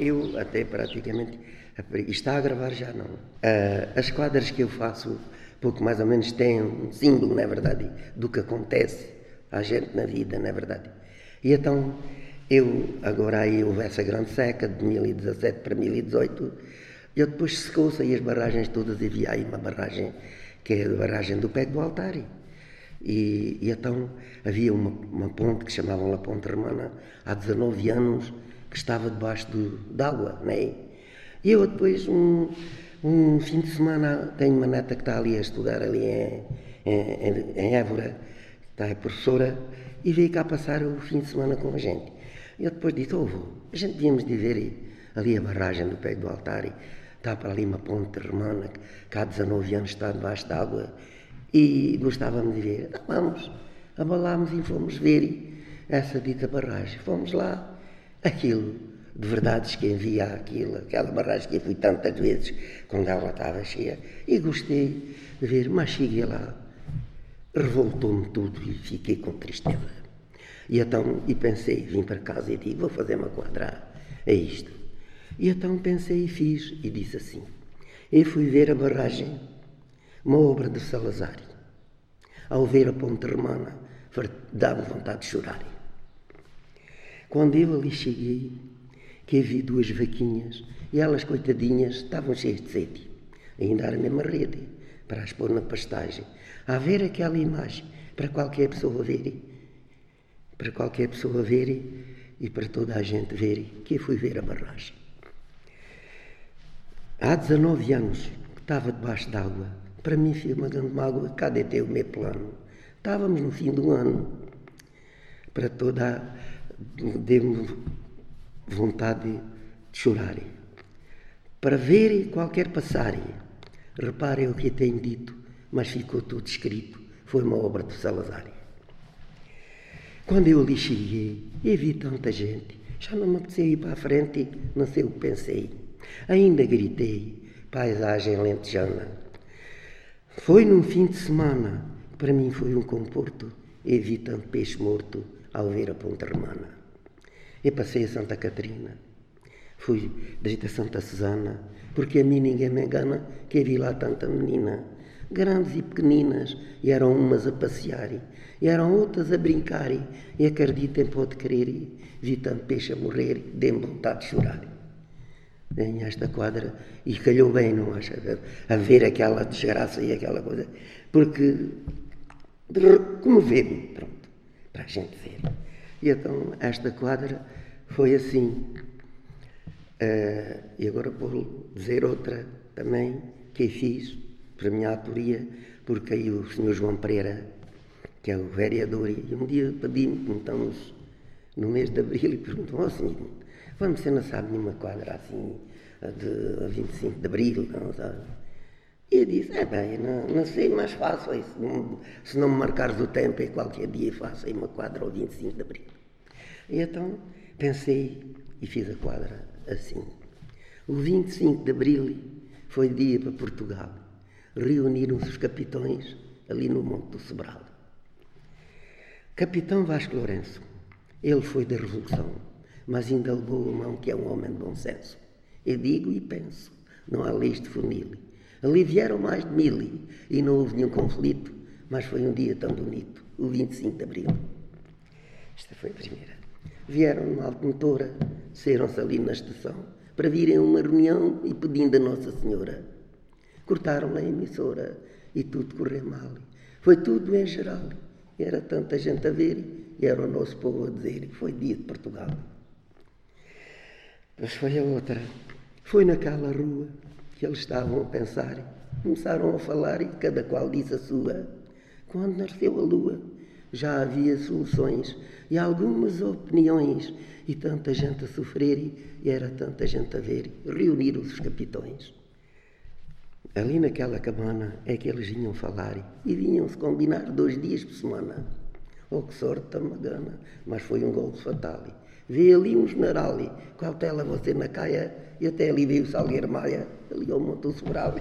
eu até praticamente. Está a gravar já não. Uh, as quadras que eu faço, pouco mais ou menos, têm um símbolo, não é verdade? Do que acontece à gente na vida, não é verdade? E então, eu, agora aí houve essa grande seca de 2017 para 2018, eu depois secou-se aí as barragens todas e havia aí uma barragem, que é a barragem do Pé do Altari. E, e, então havia uma, uma, ponte que chamavam La Ponte Romana há 19 anos que estava debaixo d'água, de né? E eu depois, um, um, fim de semana, tenho uma neta que está ali a estudar ali em, em, em Évora, está é professora, e veio cá passar o fim de semana com a gente. E eu depois disse, ouve, a gente devíamos de ver ali a barragem do pé do altar, e está para ali uma ponte romana que há 19 anos está debaixo d'água, e gostávamos de ver. Então vamos, abalámos e fomos ver essa dita barragem. Fomos lá, aquilo, de verdades que envia aquilo, aquela barragem que eu fui tantas vezes quando ela estava cheia, e gostei de ver, mas cheguei lá, revoltou-me tudo e fiquei com tristeza. E então, e pensei, vim para casa e disse, vou fazer uma quadra a isto. E então pensei e fiz, e disse assim, e fui ver a barragem uma obra de Salazar. Ao ver a ponte romana, dá-me vontade de chorar. Quando eu ali cheguei, que vi duas vaquinhas, e elas, coitadinhas, estavam cheias de sede. Ainda era a mesma rede, para as pôr na pastagem. A ver aquela imagem, para qualquer pessoa ver, para qualquer pessoa ver e para toda a gente ver, que eu fui ver a barragem. Há 19 anos que estava debaixo d'água, para mim foi uma grande mágoa, cadê teu meu plano? Estávamos no fim do ano, para toda deu-me vontade de chorar. Para ver qualquer passar, reparem o que tenho dito, mas ficou tudo escrito, foi uma obra de Salazar. Quando eu ali cheguei e vi tanta gente, já não me apetecia ir para a frente, não sei o que pensei. Ainda gritei, paisagem lentejana. Foi num fim de semana, para mim foi um conforto, evitando peixe morto ao ver a ponta romana. Eu passei a Santa Catarina, fui desde a Santa Susana, porque a mim ninguém me engana que vi lá tanta menina, grandes e pequeninas, e eram umas a passear, e eram outras a brincar, e acreditem, pode crer, vi tanto peixe a morrer, dei-me vontade de chorar em esta quadra e calhou bem, não acha? A ver aquela desgraça e aquela coisa, porque comoveu-me, pronto, para a gente ver. E então esta quadra foi assim. Uh, e agora vou dizer outra também que fiz para a minha autoria, porque aí o senhor João Pereira, que é o vereador, e um dia pedi-me, estamos no mês de abril, e perguntou, oh, senhor, Vamos, você não sabe nenhuma quadra assim de 25 de abril, não sabe? E disse, é bem, não, não sei, mas faço isso. Se não me marcares o tempo, é qualquer dia faço aí uma quadra ao 25 de abril. E então pensei e fiz a quadra assim. O 25 de abril foi dia para Portugal. Reuniram-se os capitões ali no Monte do Sobral. Capitão Vasco Lourenço, ele foi da Revolução mas ainda levou a mão que é um homem de bom senso. Eu digo e penso, não há leis de funil. Ali vieram mais de mil e não houve nenhum conflito, mas foi um dia tão bonito, o 25 de Abril. Esta foi a primeira. Vieram numa automotora, saíram-se ali na estação, para virem a uma reunião e pedindo a Nossa Senhora. Cortaram a emissora e tudo correu mal. Foi tudo em geral. Era tanta gente a ver e era o nosso povo a dizer. Foi dia de Portugal. Mas foi a outra. Foi naquela rua que eles estavam a pensar. Começaram a falar e cada qual disse a sua. Quando nasceu a lua, já havia soluções e algumas opiniões, e tanta gente a sofrer, e era tanta gente a ver. Reuniram-se os capitões. Ali naquela cabana é que eles vinham falar e vinham-se combinar dois dias por semana. Oh, que sorte tão magana, mas foi um golpe fatal. Vê ali um general, cautela você na caia, e até ali veio o Salgueiro Maia, ali ao Monte Sobral.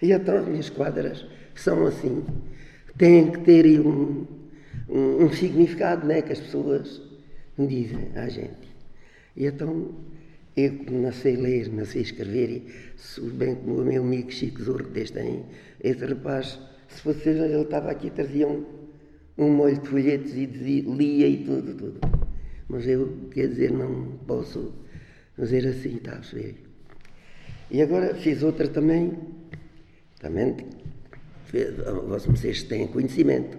E então as minhas quadras são assim, têm que ter um, um, um significado, né, que as pessoas dizem à gente. E então eu não sei ler, não sei escrever, e bem como o meu amigo Chico Zorro deste aí, esse rapaz, se fosse ele estava aqui, trazia um, um molho de folhetos e dizia, lia e tudo, tudo. Mas eu, quer dizer, não posso fazer assim, está a ver? E agora fiz outra também, também, vocês têm conhecimento,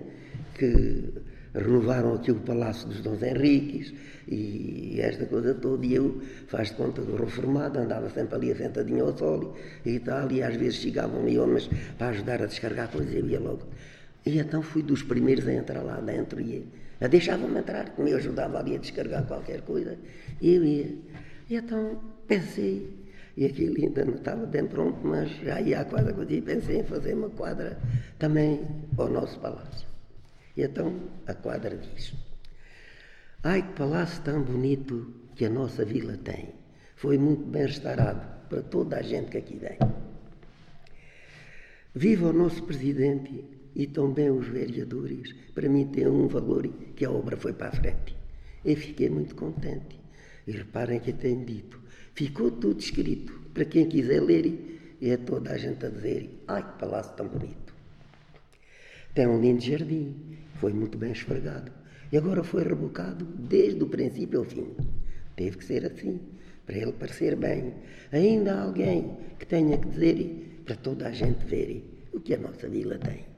que renovaram aqui o Palácio dos Dons Henriques e esta coisa toda. E eu, faz de conta que reformado, andava sempre ali sentadinho ao sol e tal, e às vezes chegavam ali homens para ajudar a descarregar coisas e eu ia logo. E então fui dos primeiros a entrar lá dentro e a deixavam-me entrar, eu ajudava ali a descarregar qualquer coisa, e eu ia. E então pensei, e aquilo ainda não estava bem pronto, mas já ia à quadra e pensei em fazer uma quadra também ao nosso palácio. E então a quadra diz: Ai, que palácio tão bonito que a nossa vila tem. Foi muito bem restaurado para toda a gente que aqui vem. Viva o nosso presidente e também os vereadores. Para mim tem um valor que a obra foi para a frente. Eu fiquei muito contente. E reparem que eu tenho dito. Ficou tudo escrito. Para quem quiser ler, e é toda a gente a dizer: Ai, que palácio tão bonito. Tem um lindo jardim foi muito bem esfregado. E agora foi rebocado desde o princípio ao fim. Teve que ser assim, para ele parecer bem. Ainda há alguém que tenha que dizer para toda a gente ver o que a nossa vila tem.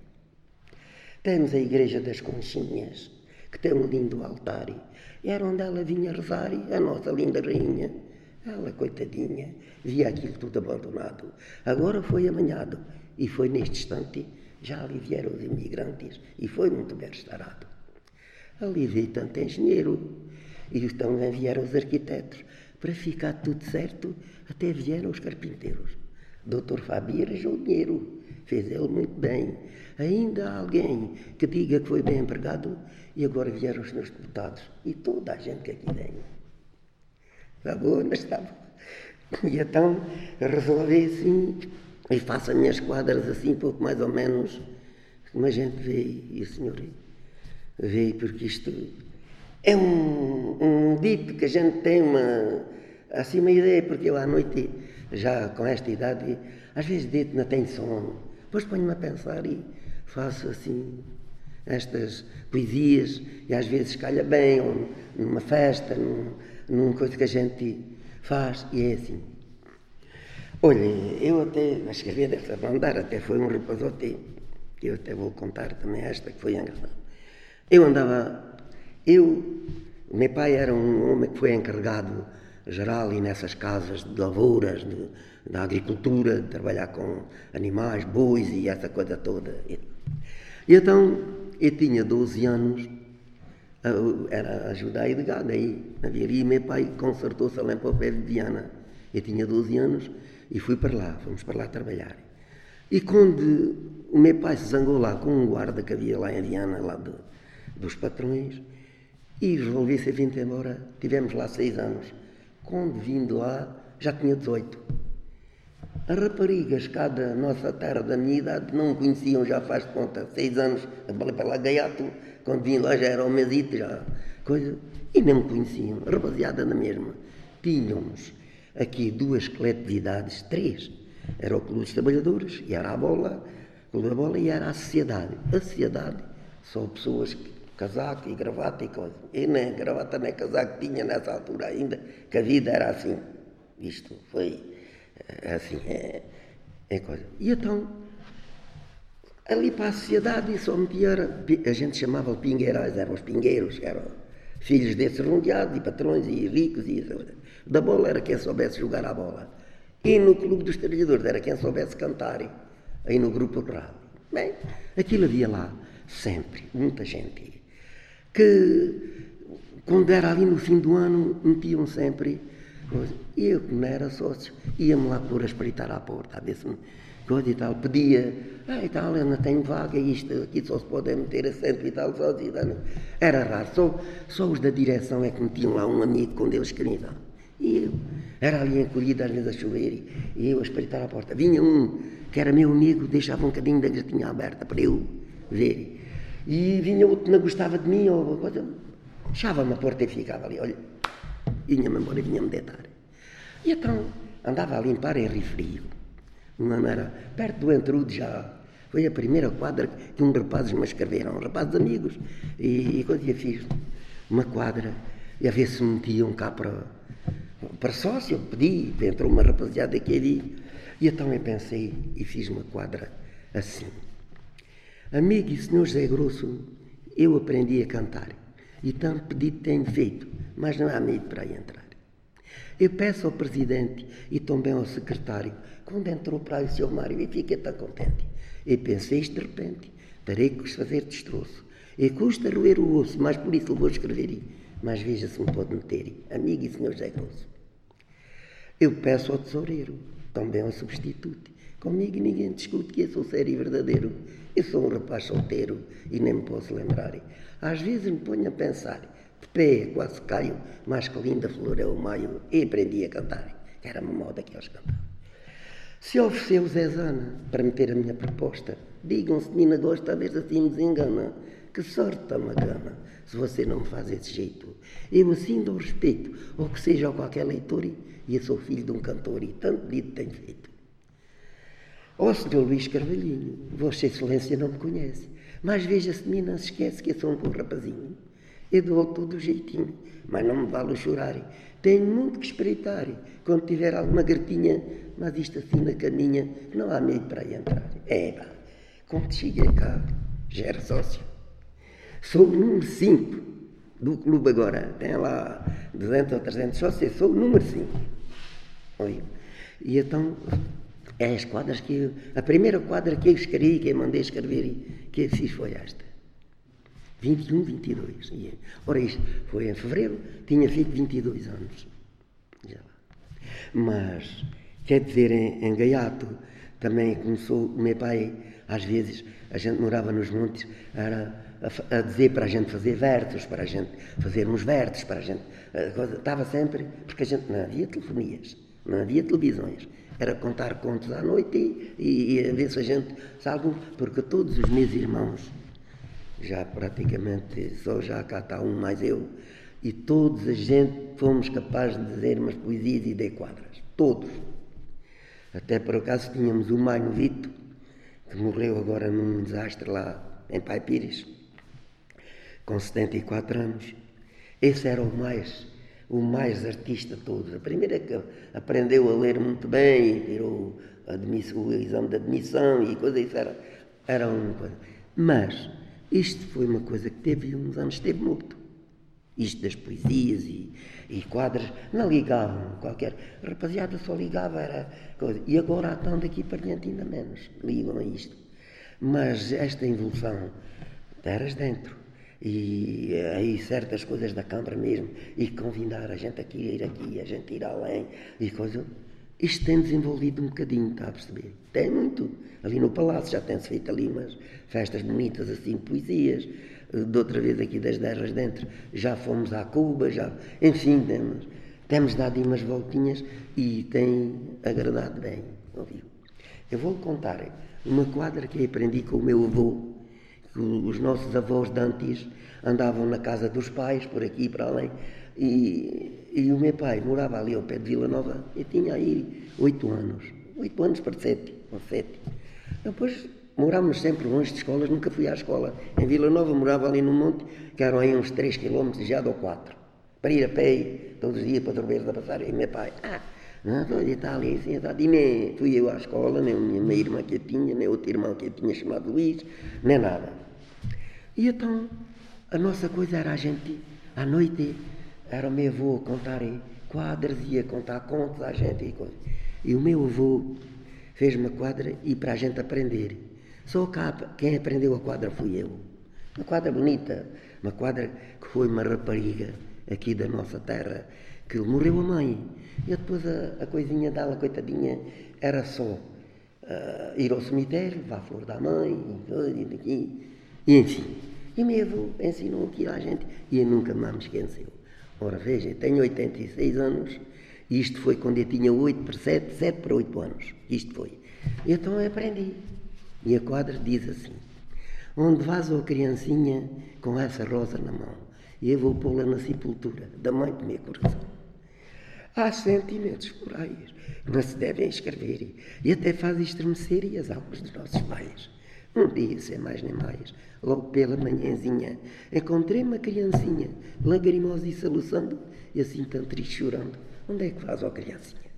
Temos a Igreja das Conchinhas, que tem um lindo altar. Era onde ela vinha rezar, a nossa linda rainha. Ela, coitadinha, via aquilo tudo abandonado. Agora foi amanhado e foi neste instante já ali vieram os imigrantes e foi muito bem restaurado. Ali veio tanto engenheiro e também vieram os arquitetos. Para ficar tudo certo, até vieram os carpinteiros. Doutor Fabi arranjou dinheiro, fez ele muito bem. Ainda há alguém que diga que foi bem empregado e agora vieram os meus deputados e toda a gente que aqui vem. Está boa, não estava. E então resolvi assim e faço as minhas quadras assim, pouco mais ou menos, como a gente vê, e o senhor vê, porque isto é um, um dito que a gente tem uma, assim, uma ideia, porque eu à noite, já com esta idade, às vezes dito não tenho sono, depois ponho-me a pensar e faço assim estas poesias, e às vezes calha bem, ou numa festa, num, numa coisa que a gente faz, e é assim. Olha, eu até escrevi dessa andar, até foi um que eu até vou contar também esta, que foi engraçada. Eu andava, eu, meu pai era um homem que foi encarregado geral e nessas casas de lavouras, de, da agricultura, de trabalhar com animais, bois e essa coisa toda. E então, eu tinha 12 anos, era ajudar de gado aí, na e meu pai consertou-se lá para o pé de Viana. Eu tinha 12 anos e fui para lá, fomos para lá trabalhar. E quando o meu pai se zangou lá com um guarda que havia lá em Viana, lá de, dos patrões, e resolvi ser vindo embora. Tivemos lá seis anos. Quando vim de lá, já tinha 18. As raparigas cá da nossa terra, da minha idade, não conheciam, já faz de conta, seis anos, para lá gaiato, quando vim lá já era o mesito, já coisa, e não conheciam, rapaziada na mesma. Tínhamos aqui duas coletividades, três. Era o Clube dos Trabalhadores, e era a bola, o Clube da Bola, e era a Sociedade. A Sociedade são pessoas que casaco e gravata e coisa. E nem gravata nem casaco tinha nessa altura ainda, que a vida era assim. Isto foi eh, assim, é, é coisa. E então, ali para a sociedade só metia, a gente chamava de pingueirais, eram os pingueiros, eram filhos desses rodeados e patrões e ricos e isso da bola era quem soubesse jogar a bola. E no Clube dos Trabalhadores era quem soubesse cantar. Aí no grupo rural. Bem, aquilo havia lá sempre, muita gente. Que quando era ali no fim do ano, metiam sempre. E eu, que não era sócio, ia-me lá pôr a espreitar à porta, a ver se coisa e tal, pedia, ah, e tal, eu não tenho vaga, isto aqui só se pode meter assento e tal, só, e tal. Era raro, só, só os da direção é que metiam lá um amigo quando eles queriam. E eu era ali encolhido às vezes a chover e eu a espreitar a porta. Vinha um que era meu amigo, deixava um bocadinho da gatinha aberta para eu ver. E vinha outro que não gostava de mim ou coisa. Fechava-me a porta e ficava ali, olha. Vinha-me embora e vinha-me deitar. E então andava a limpar em Rio Frio. Uma era perto do Entrudo já. Foi a primeira quadra que uns rapazes me escreveram, rapazes amigos. E, e quando eu fiz uma quadra, e a ver se metiam cá para, para sócio, eu pedi, entrou uma rapaziada que ali. E então eu pensei e fiz uma quadra assim. Amigo e senhor José Grosso, eu aprendi a cantar. E tanto pedido tenho feito, mas não há medo para aí entrar. Eu peço ao presidente e também ao secretário, quando entrou para aí o senhor Mário, e fiquei tão contente. E pensei isto de repente, terei que os fazer destroço. E custa roer o osso, mas por isso eu vou escrever. Mas veja se me pode meter. Amigo e senhor José Grosso. Eu peço ao tesoureiro, também ao substituto. Comigo ninguém discute que eu sou sério e verdadeiro. Eu sou um rapaz solteiro e nem me posso lembrar. Às vezes me ponho a pensar, pé quase caio, mas que linda flor é o maio, e aprendi a cantar. Era uma moda que eles cantavam. Se ofereceu Zezana para meter a minha proposta, digam se menina gosta, a ver assim me desengana. Que sorte tão gana, se você não me faz esse jeito. Eu assim dou respeito, ou que seja a qualquer leitor, e eu sou filho de um cantor, e tanto dito tenho feito. Ó Sr. Luís Carvalhinho, Vossa Excelência não me conhece, mas veja se não se esquece que eu sou um bom rapazinho. Eu dou todo o jeitinho, mas não me vale chorar. Tenho muito que espreitar quando tiver alguma gratinha, mas isto assim na caminha, não há meio para entrar. É, pá, quando cheguei cá, já era sócio. Sou o número 5 do clube agora. Tem lá 200 ou 300 sócios, sou o número 5. E então é as quadras que eu, a primeira quadra que eu escrevi, que eu mandei escrever, que eu fiz foi esta. 21, 22. E, ora, isto foi em fevereiro, tinha feito 22 anos. Já. Mas, quer dizer, em, em Gaiato, também começou, o meu pai, às vezes, a gente morava nos montes, era a, a dizer para a gente fazer versos, para a gente fazer uns versos, para a gente. A, estava sempre, porque a gente não havia telefonias, não havia televisões era contar contos à noite e, e, a ver se a gente sabe, porque todos os meus irmãos, já praticamente só já cá está um mais eu, e todos a gente fomos capazes de dizer umas poesias e de quadras. Todos. Até por acaso tínhamos o Maino Vito, que morreu agora num desastre lá em Pai Pires, com 74 anos. Esse era o mais o mais artista de todos. A primeira que aprendeu a ler muito bem, tirou o exame de admissão e coisa, isso era, era uma coisa. Mas isto foi uma coisa que teve uns anos, teve muito. Isto das poesias e, e quadros, não ligavam qualquer. Rapaziada só ligava, era coisa. E agora estão daqui para diante ainda menos, ligam a isto. Mas esta evolução, eras dentro e aí certas coisas da Câmara mesmo, e convidar a gente aqui, a ir aqui, a gente ir além, e coisa. Isto tem desenvolvido um bocadinho, está a perceber? Tem muito. Ali no Palácio já tem-se feito ali umas festas bonitas, assim, poesias. De outra vez aqui das Derras dentro, já fomos à Cuba, já. Enfim, temos, temos dado umas voltinhas e tem agradado bem. Ouviu? Eu vou contar uma quadra que aprendi com o meu avô, os nossos avós de antes andavam na casa dos pais, por aqui e para além, e, e o meu pai morava ali ao pé de Vila Nova e tinha aí oito anos, oito anos para sete, ou sete. Depois morámos sempre longe de escolas, nunca fui à escola. Em Vila Nova morava ali no monte, que eram aí uns três quilómetros já ou quatro, para ir a pé todos os dias para dormir da passar, e meu pai, ah, não, ele está ali sentado. E nem fui eu à escola, nem a minha irmã que eu tinha, nem outro irmão que eu tinha chamado Luís, nem nada. E então, a nossa coisa era a gente, à noite, era o meu avô contar quadras, ia contar contos à gente e. E o meu avô fez uma quadra e para a gente aprender. Só cá, quem aprendeu a quadra fui eu. Uma quadra bonita, uma quadra que foi uma rapariga aqui da nossa terra, que morreu a mãe. E depois a, a coisinha dela, coitadinha, era só uh, ir ao cemitério, levar a flor da mãe, e, daqui, e enfim. E meu avô ensinou aquilo à gente e eu nunca mais me esqueceu. Ora, veja, tenho 86 anos, isto foi quando eu tinha 8 para 7, 7 para 8 anos. Isto foi. Então eu aprendi. E a quadra diz assim: Onde vás, ó criancinha, com essa rosa na mão? E eu vou pô-la na sepultura da mãe do meu coração. Há sentimentos por aí não se devem escrever e até faz estremecer as almas dos nossos pais. Um dia, sem mais nem mais, logo pela manhãzinha, encontrei uma criancinha, lagrimosa e soluçando, e assim tão triste chorando. Onde é que faz, ó criancinha?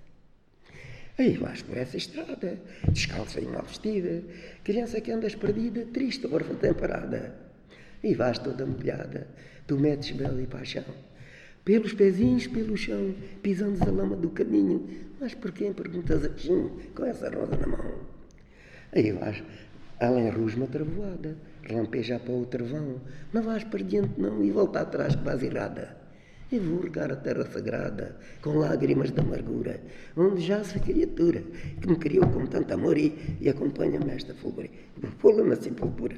Aí vais por essa estrada, descalça e mal vestida, criança que andas perdida, triste, órfã temperada. E vais toda molhada, tu metes belo e paixão, pelos pezinhos, pelo chão, pisando a lama do caminho. Mas por quem perguntas assim, com essa rosa na mão? Aí vais, além rusma travoada, relampeja para o travão, não vais para diante não e volta atrás que vais errada e vou regar a terra sagrada com lágrimas de amargura, onde já a criatura que me criou com tanto amor e, e acompanha-me nesta fulgura, pula na sepultura.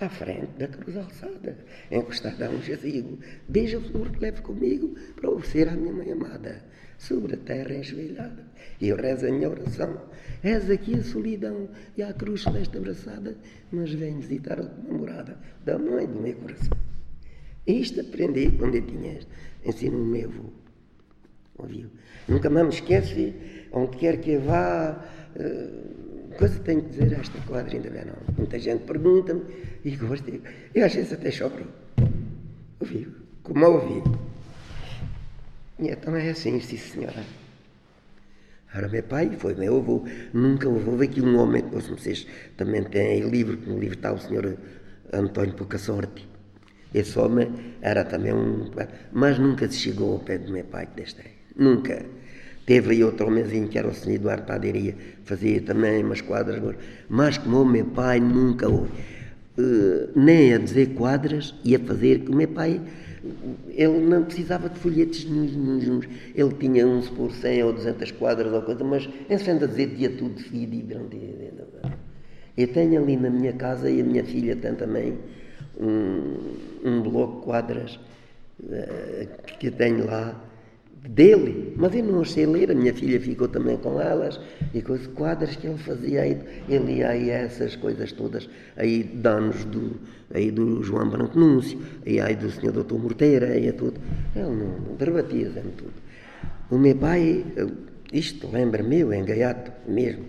À frente da cruz alçada, encostada a um jazigo, beija o flor que levo comigo para oferecer à minha mãe amada, sobre a terra enjoelhada. E eu rezo a minha oração, és aqui a solidão e a cruz celeste abraçada, mas vem visitar a namorada da mãe do meu coração. Isto aprendi quando eu tinha ensino meu avô. Ouviu? Nunca mais me esquece, onde quer que eu vá, uh, coisa tenho que dizer a esta quadra ainda bem não. Muita gente pergunta-me e gosto. Eu às vezes até choro. Ouviu? Como ouvi. Então é assim, sim senhora. Era meu pai, foi meu avô. Nunca houve aqui um homem, vocês também têm livro, no livro está o senhor António Pouca Sorte esse homem era também um. Mas nunca se chegou ao pé do meu pai que deste Nunca. Teve aí outro homenzinho que era o senhor Eduardo Paderia, fazia também umas quadras, mas como o meu pai nunca houve. Uh, nem a dizer quadras e a fazer, que o meu pai ele não precisava de folhetos nenhum, ele tinha uns por 100 ou 200 quadras ou coisa, mas sendo a dizer dia tudo dividido. Eu tenho ali na minha casa e a minha filha tem também um, um bloco de quadras uh, que tenho lá dele, mas eu não sei ler, a minha filha ficou também com elas, e com as quadras que ele fazia, aí, ele ia aí essas coisas todas, aí danos do, aí do João Branco Núncio, aí, aí do senhor doutor Morteira, aí é tudo, ele não, não derbatia-me tudo. O meu pai, isto lembra-me, eu, em Gaiato mesmo,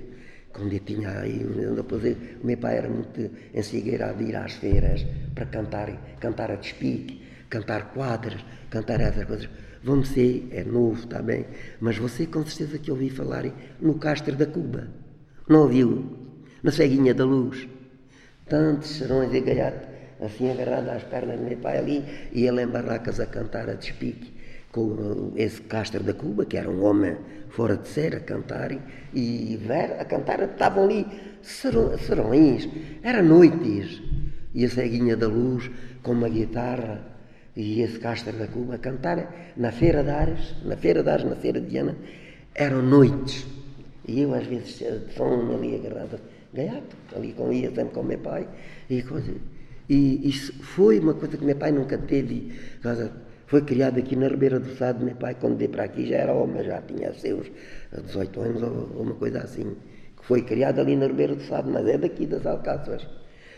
quando eu tinha aí, o meu pai era muito ensigueirado de ir às feiras para cantar, cantar a despique, cantar quadras, cantar essas coisas. Você é novo, está bem, mas você com certeza que ouviu falar no Castro da Cuba. Não ouviu? Na ceguinha da luz. Tantos serões e gaiato, assim agarrado às pernas do meu pai ali, e ele em barracas a cantar a despique com esse Castro da Cuba, que era um homem fora de ser, a cantarem, e ver, a cantar, estavam ali serões, era noites, e a ceguinha da luz com uma guitarra e esse Castro da Cuba a cantar na Feira de Ares, na Feira de Ares, na Feira de Diana, eram noites. E eu às vezes fome ali agarrada, gaiato, ali com ia sempre com meu pai, e coisa. E isso foi uma coisa que meu pai nunca teve, foi criado aqui na Ribeira do Sado, meu pai, quando veio para aqui, já era homem, já tinha seus 18 anos ou uma coisa assim. Foi criado ali na Ribeira do Sado, mas é daqui das Alcáçaras.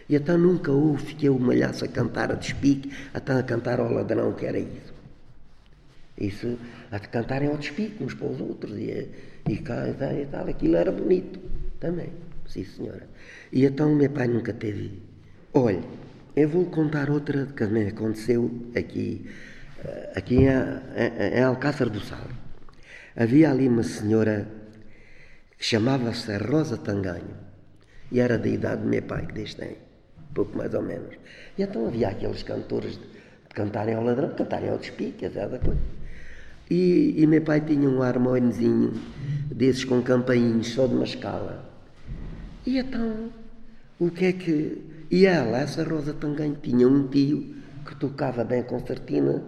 E até nunca houve que eu malhasse a cantar a despique, até a cantar ao ladrão, que era isso. Isso, a cantarem ao despique uns para os outros, e, e, cá, e, tal, e tal, aquilo era bonito também, sim senhora. E então meu pai nunca teve. Olha, eu vou contar outra que também aconteceu aqui aqui em, em, em Alcácer do Sal, havia ali uma senhora que chamava-se Rosa Tanganho e era da idade do meu pai, que desde tem, pouco mais ou menos. E então havia aqueles cantores de cantarem ao ladrão, cantarem ao despique, essa coisa. E, e meu pai tinha um harmonezinho desses com campainhos, só de uma escala. E então, o que é que. E ela, essa Rosa Tanganho, tinha um tio que tocava bem concertina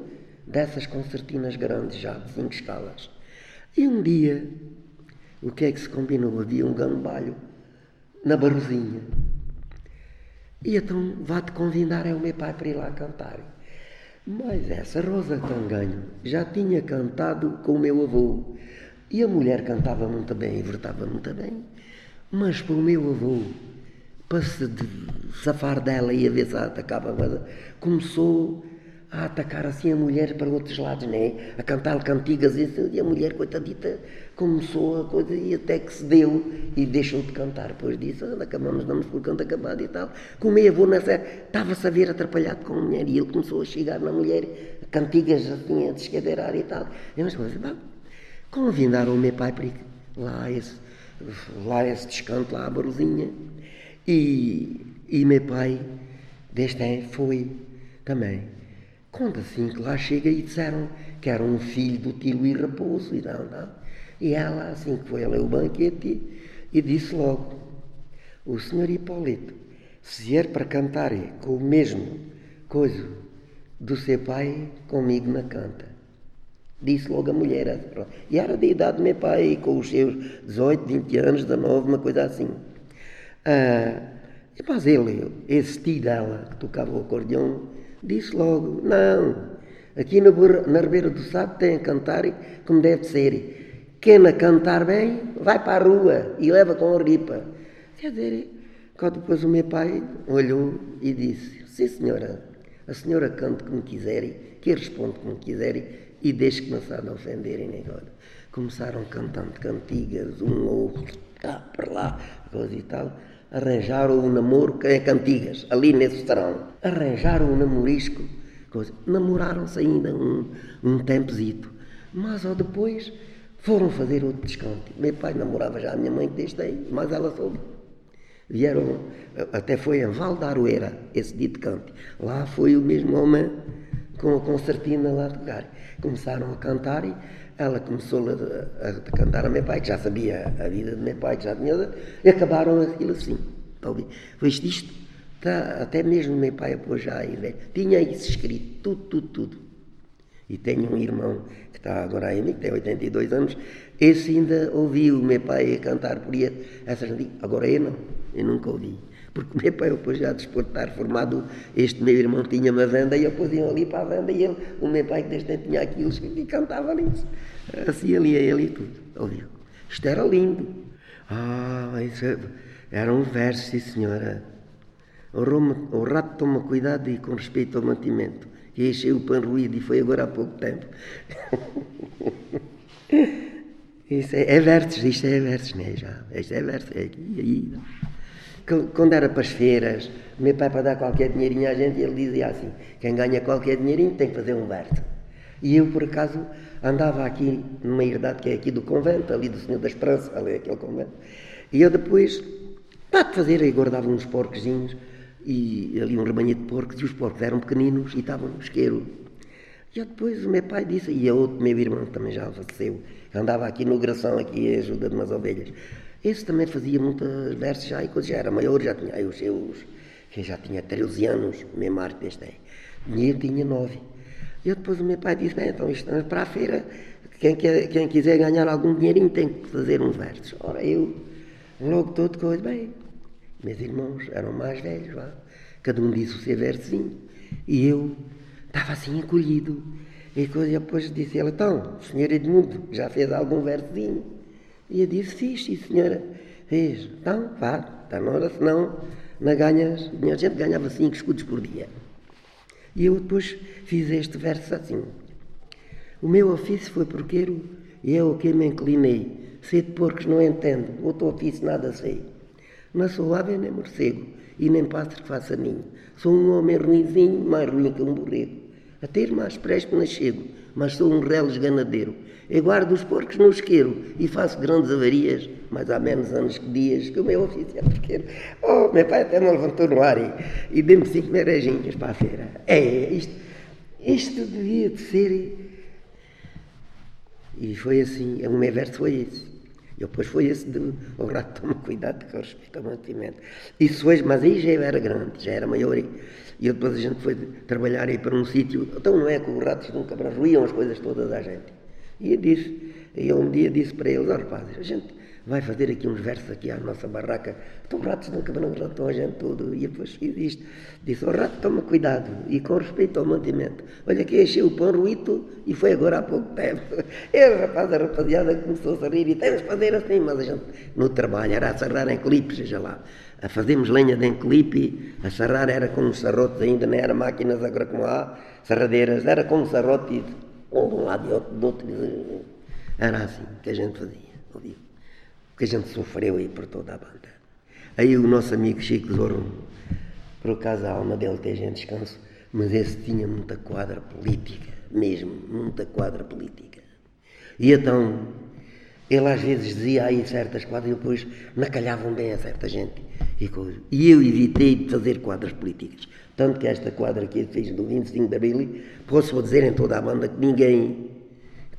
dessas concertinas grandes já, de cinco escalas. E um dia, o que é que se combinou? Havia um gambalho na Barrozinha. E então vá-te convidar é o meu pai para ir lá cantar. Mas essa Rosa Tanganho já tinha cantado com o meu avô. E a mulher cantava muito bem e vertava muito bem. Mas para o meu avô, para se safar dela e a ver se atacava, começou a atacar assim a mulher para outros lados, né? a cantar cantigas e a mulher, coitadita, começou a coisa e até que se deu e deixou de cantar. Depois disso, acabamos, damos por canto acabado e tal. Como eu vou nessa, estava-se a ver atrapalhado com a mulher e ele começou a chegar na mulher, cantigas assim a descadeirar e tal. E umas coisas, bom, convidaram o meu pai para ir lá esse, lá esse descanto, lá a Barozinha. E, e meu pai, deste foi também. Conta assim que lá chega e disseram que era um filho do tio e Raposo e tal, tal. E ela, assim que foi ler o banquete, e disse logo: O senhor Hipólito, se vier para cantar com o mesmo coisa do seu pai, comigo na canta. Disse logo a mulher. E era de idade do meu pai, com os seus 18, 20 anos, 19, uma coisa assim. Ah, mas ele, esse tio dela, que tocava o acordeão, disse logo: Não, aqui na, na Ribeira do Sado tem a cantar como deve ser. Quem a cantar bem, vai para a rua e leva com a ripa. Quer dizer, quando depois o meu pai olhou e disse: Sim, senhora, a senhora cante como quiser, que responde como quiser e deixe se a ofenderem agora. Começaram cantando cantigas, um ou outro, cá para lá, coisa e tal. Arranjaram um namoro, que é cantigas, ali nesse salão. Arranjaram um namorisco, coisa. Namoraram-se ainda um, um tempozito. Mas ó, depois foram fazer outro desconto. Meu pai namorava já a minha mãe desde aí, mas ela soube. Vieram, até foi em Val da Aroeira, esse dito cante. Lá foi o mesmo homem com a concertina lá tocar. Começaram a cantar e ela começou a, a, cantar a meu pai, que já sabia a vida de meu pai, que já tinha, e acabaram aquilo assim. Talvez. Vejo isto, tá, até mesmo meu pai depois já aí, tinha isso escrito, tudo, tudo, tudo. E tenho um irmão está agora aí, que tem 82 anos, esse ainda ouviu o meu pai cantar por aí, essas agora eu não, eu nunca ouvi. Porque o meu pai, depois já de estar formado, este meu irmão tinha uma venda e eu depois iam ali para a venda e ele, o meu pai que desde tempo tinha aquilo e cantava nisso. Assim ali ele e tudo. Ouviu? Isto era lindo. Ah, isso era um verso, sim senhora. O rato toma cuidado e com respeito ao mantimento que encheu o pano ruído e foi agora há pouco tempo. Isso é, é versos, isto é versos, né? Já. Isto é versos, é aqui aí. Quando era para as feiras, meu pai para dar qualquer dinheirinho à gente, ele dizia assim: quem ganha qualquer dinheirinho tem que fazer um verso. E eu, por acaso, andava aqui numa herdade que é aqui do convento, ali do Senhor da Esperança, ali aquele convento. E eu depois, para fazer, aí guardava uns porcozinhos e ali um rebanho de porcos, e os porcos eram pequeninos e estavam no isqueiro. Eu depois o meu pai disse, e a outro meu irmão também já faleceu, andava aqui no gração, aqui a ajuda de umas ovelhas. Esse também fazia muitas versos já, e quando já era maior, já tinha os seus, que já tinha 13 anos, o meu Marco deste aí. E eu tinha 9. E depois o meu pai disse, bem, então estamos para a feira, quem, quer, quem quiser ganhar algum dinheirinho tem que fazer uns versos. Ora, eu, logo todo coisa, bem, meus irmãos eram mais velhos lá, cada um disse o seu versinho, e eu estava assim encolhido. E depois disse ele, então, senhor Edmundo, já fez algum versinho? E eu disse, fiz, sim, senhora, fez. Então, vá, está na hora, senão não ganhas, a gente ganhava cinco escudos por dia. E eu depois fiz este verso assim. O meu ofício foi porqueiro e o que me inclinei. Sei de porcos não entendo, outro ofício nada sei. Não sou ave nem morcego, e nem pássaro que faça ninho. Sou um homem ruimzinho, mais ruim que um borrego. A ter mais presto não chego, mas sou um reles ganadeiro. Eu guardo os porcos no isqueiro e faço grandes avarias, mas há menos anos que dias que o meu ofício é porqueiro. Oh, meu pai até me levantou no ar e, e deu-me cinco merejinhas para a feira. É, isto, isto devia de ser... E foi assim, o meu verso foi esse. E depois foi esse de o rato toma cuidado com respeito ao mantimento. Isso hoje, mas aí já era grande, já era maior. E, depois a gente foi trabalhar aí para um sítio. Então não é que os ratos nunca ruíam as coisas todas à gente. E eu disse, eu um dia disse para eles, oh, rapazes, a gente vai fazer aqui uns versos aqui à nossa barraca. Então ratos não relatam a gente tudo. E depois fiz isto. Disse, o rato toma cuidado e com respeito ao mantimento. Olha que encheu o pão ruíto e foi agora há pouco tempo. E o rapaz, a rapaziada começou a rir e temos de fazer assim, mas a gente no trabalho era a serrar em clipes, seja lá. A fazermos lenha de enclipe, a serrar era com sarrotes ainda, não era máquinas agora como há, serradeiras, era com um sarrote de um lado e outro, do outro. Era assim que a gente fazia, que a gente sofreu aí por toda a banda. Aí o nosso amigo Chico Zorro, por acaso a alma dele tem gente descanso, mas esse tinha muita quadra política, mesmo, muita quadra política. E então, ele às vezes dizia aí certas quadras e depois nacalhavam bem a certa gente. E, eu evitei de fazer quadras políticas. Tanto que esta quadra que ele fez do 25 de Abril, posso dizer em toda a banda que ninguém,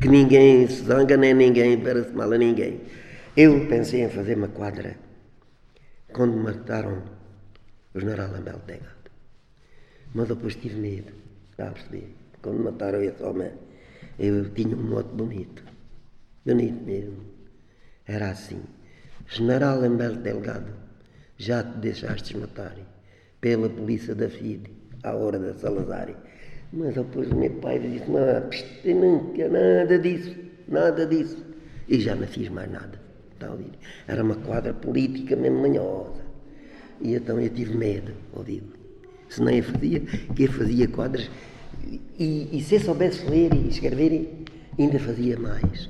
que ninguém se zanga, nem ninguém parece mal a ninguém. Eu pensei em fazer uma quadra quando mataram o general Abel Tegado. Mas depois tive medo, está a perceber? Quando mataram esse homem, eu tinha um mote bonito. Bonito mesmo. Era assim. General Lambert Delgado, já te deixaste matar pela polícia da FIDE, à hora da Salazar. Mas depois o meu pai disse, não, nunca, nada disso, nada disso. E já não fiz mais nada. Era uma quadra política mesmo manhosa. E então eu tive medo, ouviu? Se não eu fazia, que eu fazia quadras. E, e se eu soubesse ler e escrever, ainda fazia mais.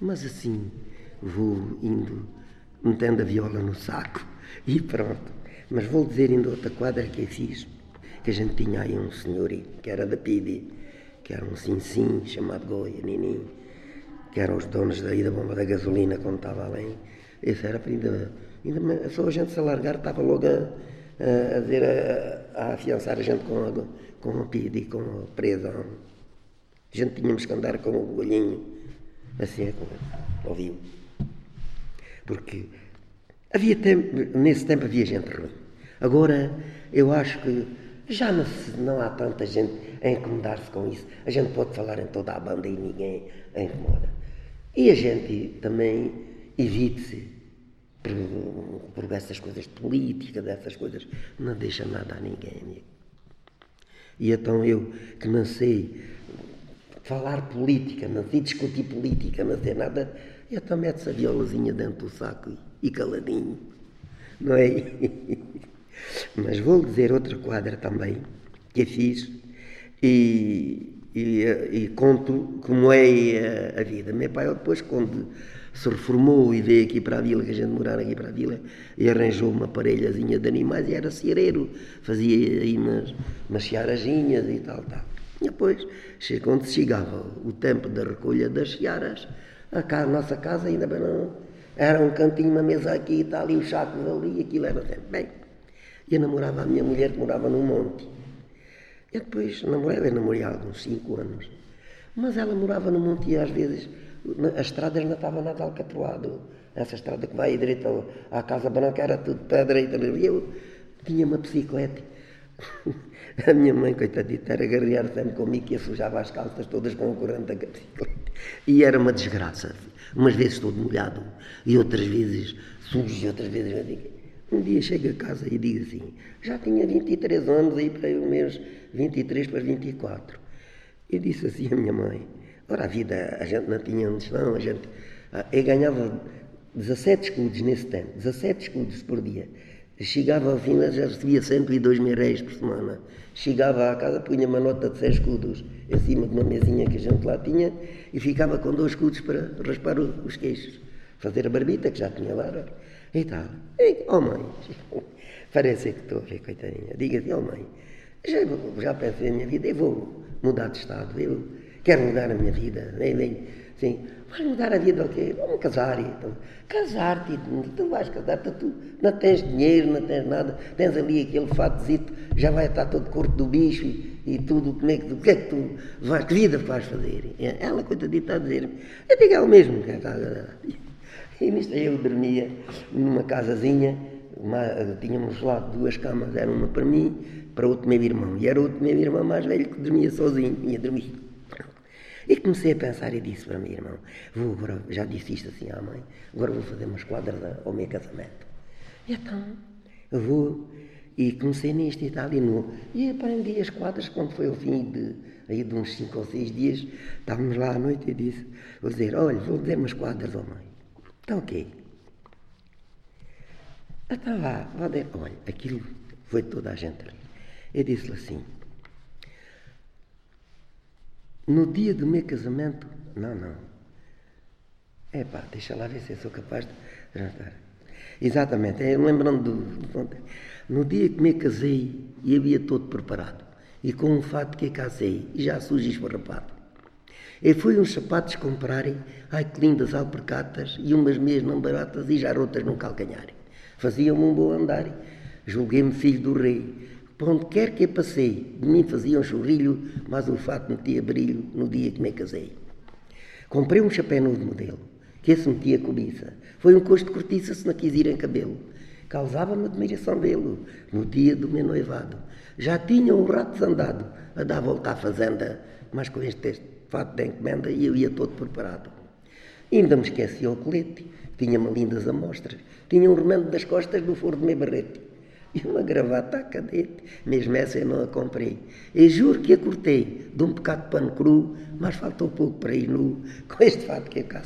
Mas assim, vou indo, metendo a viola no saco e pronto. Mas vou dizer ainda outra quadra que eu fiz, que a gente tinha aí um senhor que era da PIDE, que era um sim-sim chamado Goia, Nininho que eram os donos daí da bomba da gasolina quando estava além. Esse era ainda, ainda só a gente se alargar estava logo a, a, dizer, a, a afiançar a gente com a, com a PID e com a presa. A gente tínhamos que andar com o olhinho assim, ao vivo. Porque havia tempo, nesse tempo havia gente ruim. Agora eu acho que já não, não há tanta gente a incomodar-se com isso. A gente pode falar em toda a banda e ninguém a incomoda. E a gente também evite-se por, por essas coisas de política, dessas coisas, não deixa nada a ninguém, amigo. E então eu, que não sei falar política, não sei discutir política, não sei nada, eu também meto a violazinha dentro do saco e, e caladinho, não é? Mas vou dizer outra quadra também, que eu fiz, e e, e conto como é a, a, vida. Meu pai, depois, quando se reformou e veio aqui para a vila, que a gente morava aqui para a vila, e arranjou uma parelhazinha de animais e era ceareiro, fazia aí umas, umas searazinhas e tal, tal. E depois, quando chegava o tempo da recolha das searas, a, casa, a nossa casa ainda não, era um cantinho, uma mesa aqui e tal, ali os sacos ali, e aquilo era sempre bem. E eu namorava a minha mulher que morava num monte. E depois namorei, eu namorei há uns 5 anos. Mas ela morava no monte e às vezes as estradas não estavam nada alcatroado. Essa estrada que vai direita à Casa Branca era tudo para a direita. E eu tinha uma bicicleta. A minha mãe, coitadita, era agarrear sempre comigo que sujava as calças todas com o corante da bicicleta. E era uma desgraça. Umas vezes todo molhado e outras vezes sujo e outras vezes... Um dia chego a casa e digo assim, já tinha 23 anos aí para o mês 23 para 24. E disse assim a minha mãe, ora a vida, a gente não tinha não, a gente, ah, eu ganhava 17 escudos nesse tempo, 17 escudos por dia. Chegava ao fim, já recebia 102 mil reais por semana. Chegava à casa, punha uma nota de 6 escudos em cima de uma mesinha que a gente lá tinha e ficava com dois escudos para raspar os queixos. Fazer a barbita, que já tinha lá, e tal. E, oh mãe, parece que estou a coitadinha. Diga assim, oh mãe, já, já pensei na minha vida, eu vou mudar de estado, eu quero mudar a minha vida. Nem, nem, sim, vais mudar a vida o quê? Vamos casar. Então, Casar-te, tu vais casar-te, tu não tens dinheiro, não tens nada, tens ali aquele fatozito, já vai estar todo corpo do bicho e, e tudo, como é que, o que é que tu vais, que vida vais fazer? Ela, coitadita, a dizer-me, eu digo ela mesmo, que é e nisto eu dormia numa casazinha, uma, tínhamos lá duas camas, era uma para mim, para outro meu irmão. E era outro meu irmão mais velho que dormia sozinho, ia dormir. E comecei a pensar e disse para mim, irmão, vou agora, já disse isto assim à mãe, agora vou fazer umas quadras ao meu casamento. E então, eu vou, e comecei nisto e tal, e, no, e aprendi as quadras quando foi ao fim de, aí de uns cinco ou seis dias, estávamos lá à noite e disse, vou dizer, olha, vou dizer umas quadras ao mãe. Então, ok. Vá, vá dizer, olha, aquilo foi toda a gente ali. Eu disse-lhe assim, no dia do meu casamento, não, não. É pá, deixa lá ver se eu sou capaz de jantar. Exatamente, é, lembrando do, do, No dia que me casei, eu ia todo preparado. E com um fato que casei, e já sujo e esfarrapado. E fui uns sapatos comprarem, ai que lindas alpercatas, e umas meias não baratas, e já rotas no calcanhar. Faziam-me um bom andar, julguei-me filho do rei, por onde quer que eu passei, de mim fazia um churrilho, mas o fato metia brilho no dia que me casei. Comprei um chapéu novo modelo, que esse metia cobiça. Foi um costo de cortiça se não quis ir em cabelo. Causava-me admiração vê-lo no dia do meu noivado. Já tinha um rato desandado a dar volta à fazenda, mas com este fato de encomenda eu ia todo preparado. Ainda me esqueci o colete, tinha-me lindas amostras, tinha um remendo das costas do foro do meu barrete e uma gravata a cadete. Mesmo essa eu não a comprei. E juro que a cortei de um bocado de pano cru, mas faltou pouco para ir nu com este fato que eu cá.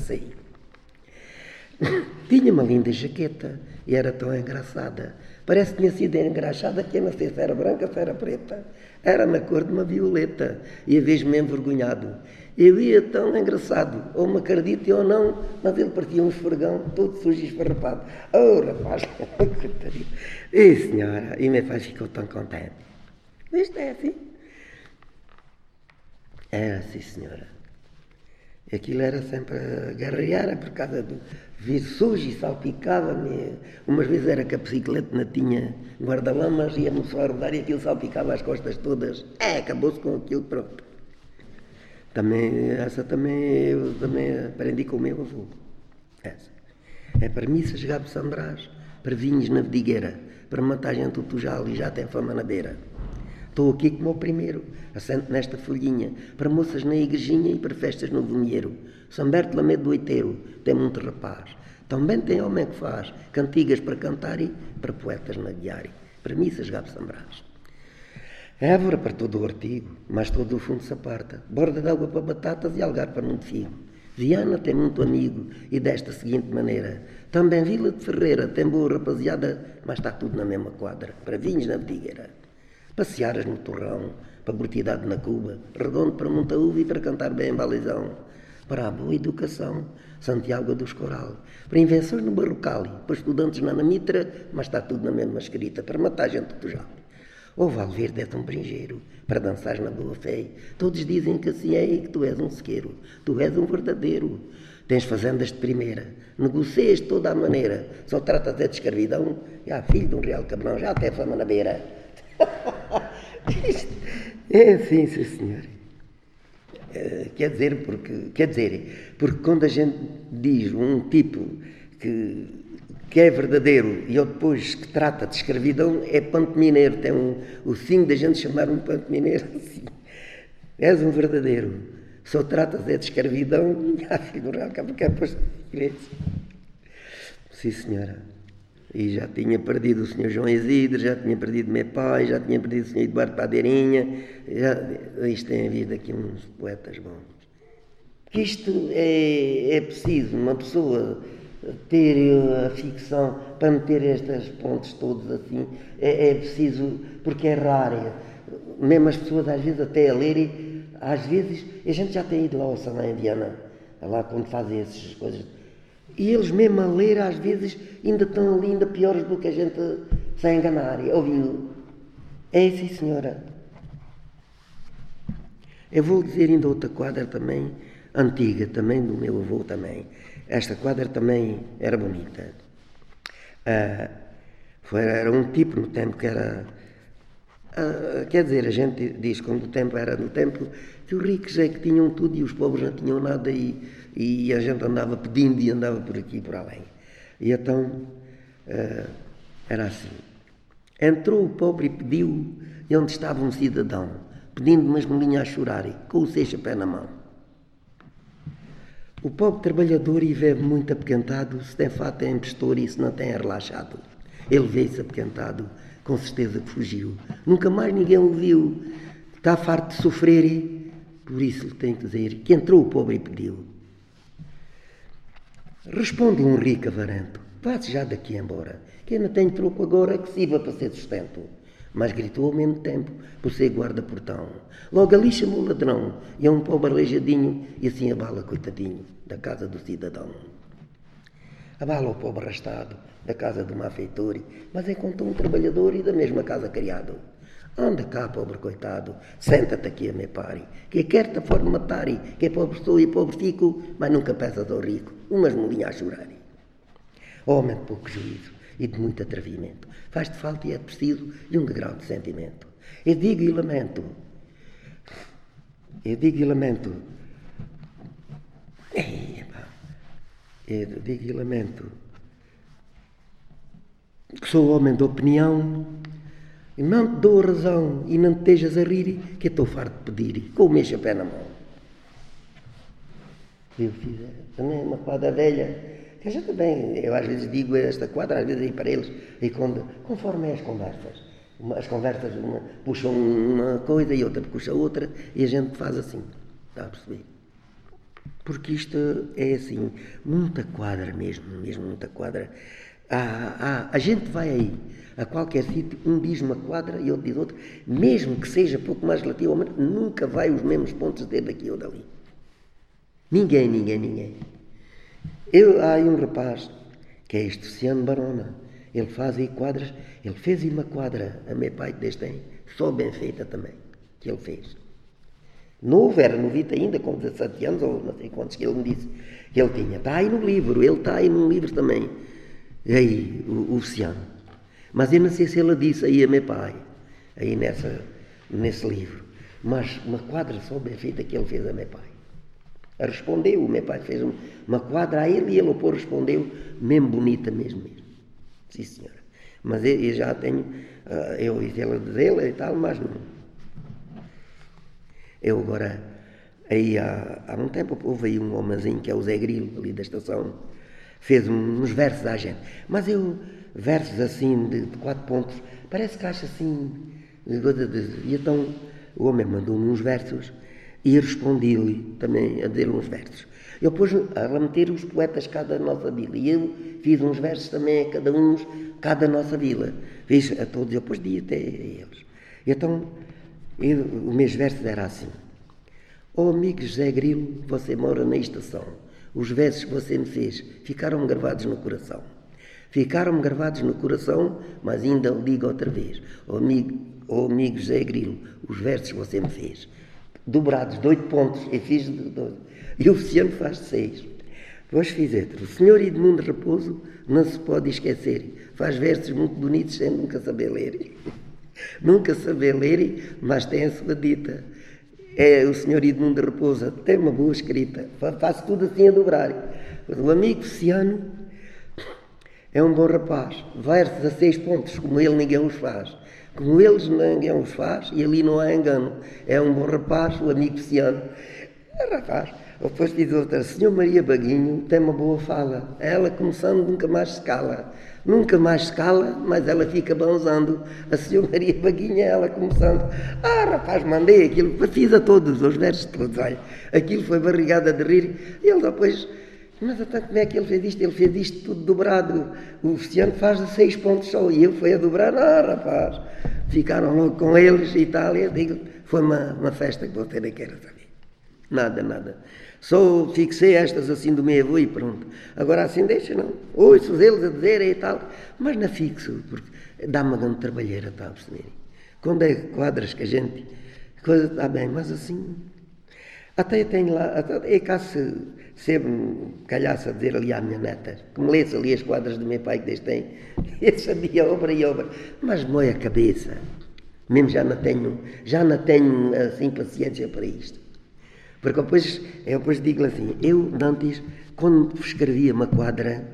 Tinha uma linda jaqueta e era tão engraçada. Parece que tinha sido engraxada que eu não sei se era branca ou se era preta. Era na cor de uma violeta e a vez me envergonhado. Eu ia tão engraçado, ou me acredite ou não, mas ele partia um esfregão todo sujo e esfarrapado. Oh, rapaz, coitadinho. E senhora, e meu pai ficou tão contente. Isto é assim. Era assim, senhora. Aquilo era sempre a guerrear por causa do vir sujo e salpicava-me. Umas vezes era que a bicicleta não tinha guarda-lamas, ia-me só a rodar e aquilo salpicava as costas todas. É, acabou-se com aquilo, pronto. Também, essa também eu também aprendi com o meu avô. Essa. É para missas, chegar São Brás, para vinhos na vidigueira para matar gente do Tujal e já tem fama na beira. Estou aqui como o primeiro, assento nesta folhinha, para moças na igrejinha e para festas no vinheiro. São Berto Lamedo do Oiteiro, tem muito rapaz. Também tem homem que faz cantigas para cantar e para poetas na diária. Para missas, Gabo São Brás. Évora para todo o artigo, mas todo o fundo se aparta. Borda de água para batatas e algar para muito figo. Viana tem muito amigo e desta seguinte maneira. Também Vila de Ferreira tem boa rapaziada, mas está tudo na mesma quadra. Para vinhos na Tigueira. Passearas no Torrão, para Bortidade na Cuba, Redondo para Montaúva e para cantar bem em Balizão. Para a boa educação, Santiago dos Coral. Para invenções no Barrocali, para estudantes na Namitra, mas está tudo na mesma escrita. Para matar gente do Jal. O Valverde é tão brinjeiro, para dançar na boa fé. Todos dizem que assim é e que tu és um sequeiro. Tu és um verdadeiro. Tens fazendas de primeira. Negocias de toda a maneira. Só tratas de escravidão. Já filho de um real cabrão, já até fama na beira. é assim, sim, senhor. É, quer dizer, porque, quer dizer, porque quando a gente diz um tipo que que é verdadeiro e eu depois que trata de escravidão é pantomineiro. Tem um, o sim da gente chamar um pantomineiro assim. És um verdadeiro. Só tratas é de escravidão e a figurar cá porque é depois igreja. Sim, senhora. E já tinha perdido o senhor João Isidro, já tinha perdido meu pai, já tinha perdido o senhor Eduardo Padeirinha. Já, isto tem havido aqui uns poetas bons. Que isto é, é preciso, uma pessoa ter a ficção para meter estes pontos todos assim é, é preciso, porque é raro. Mesmo as pessoas às vezes até a lerem, às vezes, a gente já tem ido lá ao Salão Indiana, lá quando fazem essas coisas, e eles mesmo a ler às vezes ainda estão ali ainda piores do que a gente se a enganar. Ouviu? É sim senhora. Eu vou dizer ainda outra quadra também, antiga, também do meu avô também. Esta quadra também era bonita. Uh, foi, era um tipo no tempo que era. Uh, quer dizer, a gente diz quando o tempo era no tempo que os ricos é que tinham tudo e os pobres não tinham nada e, e a gente andava pedindo e andava por aqui e por além. E então uh, era assim. Entrou o pobre e pediu e onde estava um cidadão, pedindo umas molinhas a chorarem, com o seu chapéu na mão. O pobre trabalhador e vive muito apequentado, se tem fato é emprestor e se não tem é relaxado. Ele vê-se apequentado, com certeza que fugiu. Nunca mais ninguém o viu. Está farto de sofrer por isso tenho que dizer, que entrou o pobre e pediu. Responde um rico avaranto, vá-se já daqui embora, que eu não tenho troco agora que sirva para ser sustento. Mas gritou ao mesmo tempo, por ser guarda-portão. Logo ali chamou o ladrão, e é um pobre aleijadinho, e assim abala, coitadinho, da casa do cidadão. Abala o pobre arrastado, da casa do malfeitor, mas encontrou um trabalhador e da mesma casa criado. Anda cá, pobre coitado, senta-te aqui a me pare, que quer-te for matar, que é pobre sou e pobre fico, mas nunca peças ao rico, umas molinhas a chorar. Homem de pouco juízo e de muito atrevimento, faz-te falta e é preciso de um grau de sentimento. Eu digo e lamento, eu digo e lamento, eu digo e lamento, que sou homem de opinião, e não te dou razão e não te estejas a rir, que estou farto de pedir, com o meu chapéu na mão. Eu fiz também uma quadra velha, a gente eu às vezes digo esta quadra, às vezes aí para eles, e quando, conforme é as conversas. As conversas uma, puxam uma coisa e outra puxa outra, e a gente faz assim, está a perceber? Porque isto é assim, muita quadra mesmo, mesmo muita quadra. Há, há, a gente vai aí a qualquer sítio, um diz uma quadra e outro diz outra, mesmo que seja pouco mais relativamente, nunca vai os mesmos pontos de daqui ou dali. Ninguém, ninguém, ninguém. Eu, há aí um rapaz, que é este Luciano Barona, ele faz aí quadras, ele fez aí uma quadra, a meu pai desde tem, só bem feita também, que ele fez. Novo, era novito ainda, com 17 anos, ou não sei quantos que ele me disse que ele tinha. Está aí no livro, ele está aí num livro também. Aí, o, o Luciano. Mas eu não sei se ela disse aí a meu pai, aí nessa, nesse livro. Mas uma quadra só bem feita que ele fez a meu pai. Respondeu, meu pai fez uma quadra a ele e ele opor respondeu, mesmo bonita mesmo, mesmo. Sim, senhora. Mas eu, eu já tenho, uh, eu e ela dele e tal, mas não. Eu agora, aí há, há um tempo, houve aí um homenzinho que é o Zé Grilo, ali da estação, fez uns versos à gente. Mas eu versos assim de, de quatro pontos, parece que acha assim. E então o homem mandou-me uns versos e respondi-lhe também a dizer uns versos. Eu pus a remeter os poetas cada nossa vila e eu fiz uns versos também a cada um, cada nossa vila. Fiz a todos, eu pus dia até a eles. Então eu, meu verso era assim. Oh amigo José Grilo, você mora na estação. Os versos que você me fez ficaram gravados no coração. Ficaram-me gravados no coração, mas ainda o digo outra vez. O amigo, o amigo José Grilo, os versos que você me fez, dobrados de oito pontos, eu fiz de doze. E o oficiante faz de seis. Depois fiz outro. O senhor Edmundo Raposo não se pode esquecer. Faz versos muito bonitos sem nunca saber ler. nunca saber ler, mas tem a sua dita. É o senhor Edmundo Raposo, tem uma boa escrita. Faz tudo assim a dobrar. O amigo Luciano é um bom rapaz. Versos a seis pontos, como ele ninguém os faz. Como eles ninguém os faz, e ali não há engano. É um bom rapaz, o amigo Ciano. É rapaz. Depois diz outra, Senhor Maria Baguinho tem uma boa fala. Ela começando nunca mais se cala. Nunca mais se cala, mas ela fica banzando. A Senhor Maria Baguinha, ela começando. Ah, rapaz, mandei aquilo, fiz a todos, os versos todos. Olha, aquilo foi barrigada de rir. E ele depois mas até como é que ele fez isto? Ele fez isto tudo dobrado. O oficiante faz de seis pontos só. E ele foi a dobrar. Ah, rapaz. Ficaram logo com eles e tal. E eu digo, foi uma, uma festa que você nem quer saber. Nada, nada. Só fixei estas assim do meio e pronto. Agora assim deixa, não. Ouço eles a dizerem e tal. Mas não fixo, porque dá-me uma grande trabalheira, está a perceber? Quando é quadras que a gente. Coisa está bem, mas assim. Até tenho lá. Até, é cá se sempre a dizer ali à minha neta, que me lesse ali as quadras do meu pai que desde tem, eu sabia obra e obra, mas moe a cabeça, mesmo já não tenho, já não tenho assim paciência para isto. Porque depois, eu depois digo assim, eu antes, quando escrevia uma quadra,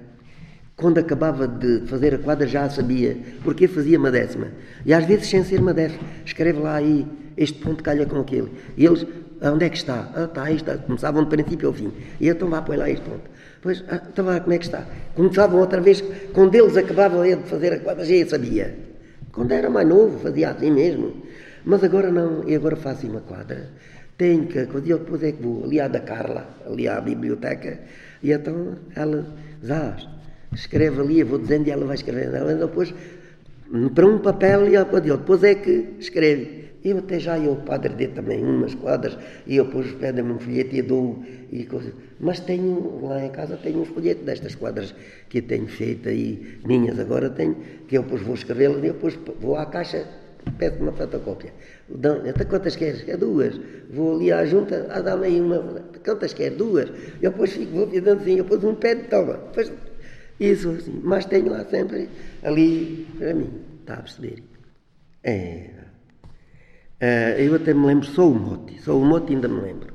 quando acabava de fazer a quadra já a sabia, porque fazia uma décima. E às vezes sem ser uma décima, escreve lá aí, este ponto calha com aquele. E eles onde é que está? Ah, está, aí está. Começavam do princípio ao fim. E então vá, põe lá isto, pronto. Pois, ah, então vá, como é que está? Começavam outra vez, quando eles acabavam de fazer a quadra, já sabia. Quando era mais novo, fazia assim mesmo. Mas agora não, e agora faço uma quadra. Tenho que, quando eu depois é que vou ali à da Carla, ali à biblioteca, e então ela, já, escreve ali, eu vou dizendo e ela vai escrevendo. Ela depois, para um papel, e ela, depois é que escreve. Eu até já, eu, o padre, dê também umas quadras, e eu depois pedem-me um folheto e dou, e coisas. Mas tenho, lá em casa, tenho um folheto destas quadras que eu tenho feito aí, minhas agora tenho, que eu depois vou escrevê-las e eu depois vou à caixa, peço uma fotocópia. Até quantas queres? É duas. Vou ali à junta, a dar-me aí uma. Quantas queres? Duas. Eu depois fico, vou dando assim, eu depois um pé, toma. Depois, isso assim. Mas tenho lá sempre, ali, para mim. Está a perceber? É. Uh, eu até me lembro, só o mote, só o mote ainda me lembro.